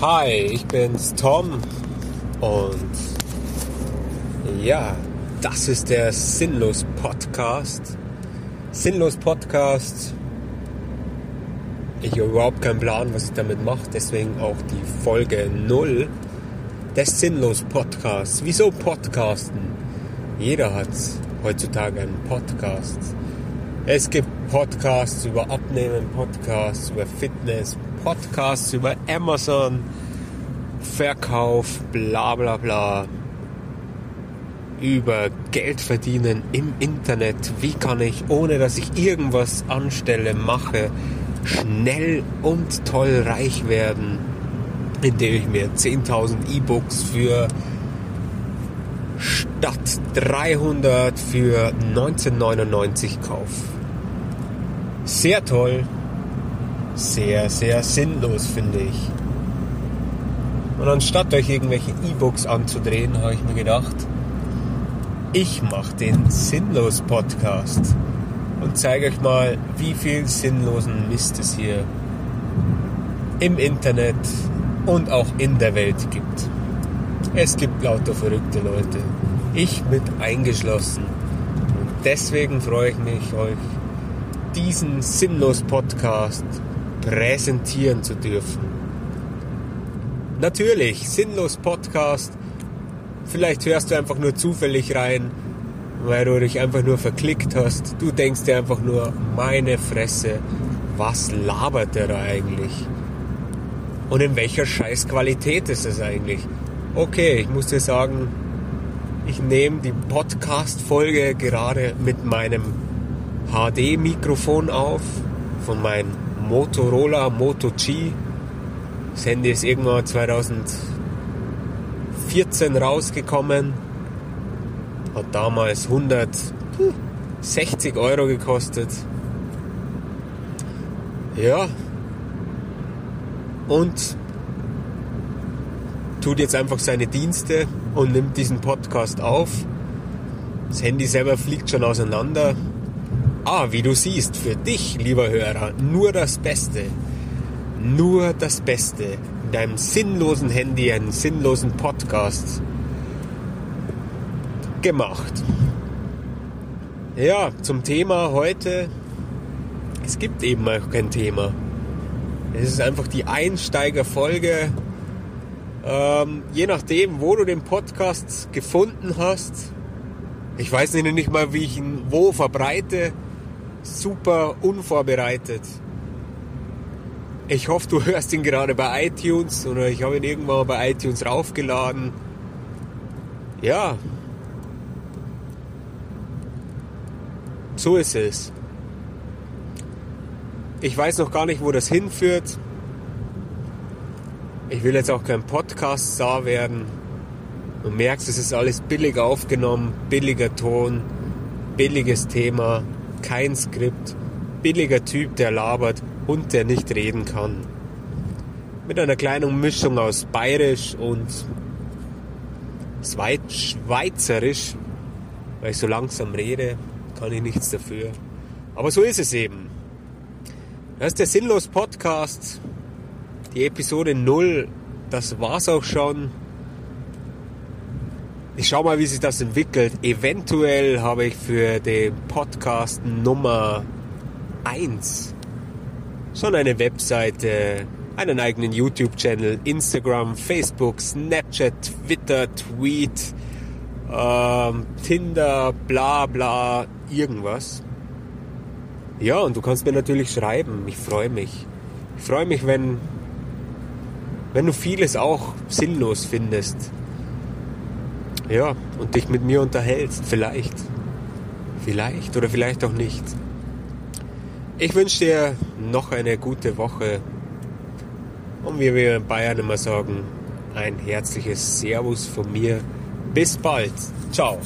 Hi, ich bin's Tom und ja, das ist der Sinnlos Podcast. Sinnlos Podcast. Ich habe überhaupt keinen Plan, was ich damit mache, deswegen auch die Folge 0 des Sinnlos Podcasts. Wieso Podcasten? Jeder hat heutzutage einen Podcast. Es gibt Podcasts über Abnehmen, Podcasts über Fitness, Podcasts über Amazon, Verkauf, bla bla bla. Über Geld verdienen im Internet. Wie kann ich, ohne dass ich irgendwas anstelle, mache, schnell und toll reich werden, indem ich mir 10.000 E-Books für statt 300 für 1999 kaufe. Sehr toll, sehr, sehr sinnlos, finde ich. Und anstatt euch irgendwelche E-Books anzudrehen, habe ich mir gedacht, ich mache den Sinnlos-Podcast und zeige euch mal, wie viel sinnlosen Mist es hier im Internet und auch in der Welt gibt. Es gibt lauter verrückte Leute, ich mit eingeschlossen. Und deswegen freue ich mich, euch diesen Sinnlos-Podcast präsentieren zu dürfen. Natürlich, sinnlos Podcast. Vielleicht hörst du einfach nur zufällig rein, weil du dich einfach nur verklickt hast. Du denkst dir einfach nur, meine Fresse, was labert der da eigentlich? Und in welcher Scheißqualität ist es eigentlich? Okay, ich muss dir sagen, ich nehme die Podcast-Folge gerade mit meinem HD-Mikrofon auf von meinem Motorola Moto G. Das Handy ist irgendwann 2014 rausgekommen. Hat damals 160 Euro gekostet. Ja. Und tut jetzt einfach seine Dienste und nimmt diesen Podcast auf. Das Handy selber fliegt schon auseinander. Ah, wie du siehst, für dich, lieber Hörer, nur das Beste. Nur das Beste. In deinem sinnlosen Handy einen sinnlosen Podcast gemacht. Ja, zum Thema heute. Es gibt eben auch kein Thema. Es ist einfach die Einsteigerfolge. Ähm, je nachdem, wo du den Podcast gefunden hast. Ich weiß nicht mal, wie ich ihn wo verbreite super unvorbereitet. Ich hoffe, du hörst ihn gerade bei iTunes oder ich habe ihn irgendwann bei iTunes raufgeladen. Ja. So ist es. Ich weiß noch gar nicht, wo das hinführt. Ich will jetzt auch kein Podcast-Star werden. Du merkst, es ist alles billig aufgenommen, billiger Ton, billiges Thema kein Skript, billiger Typ, der labert und der nicht reden kann. Mit einer kleinen Mischung aus bayerisch und schweizerisch, weil ich so langsam rede, kann ich nichts dafür. Aber so ist es eben. Das ist der Sinnlos Podcast, die Episode 0. Das war's auch schon. Ich schau mal, wie sich das entwickelt. Eventuell habe ich für den Podcast Nummer 1 schon eine Webseite, einen eigenen YouTube-Channel, Instagram, Facebook, Snapchat, Twitter, Tweet, ähm, Tinder, bla bla, irgendwas. Ja, und du kannst mir natürlich schreiben. Ich freue mich. Ich freue mich, wenn, wenn du vieles auch sinnlos findest ja, und dich mit mir unterhältst. Vielleicht. Vielleicht oder vielleicht auch nicht. Ich wünsche dir noch eine gute Woche. Und wie wir in Bayern immer sagen, ein herzliches Servus von mir. Bis bald. Ciao.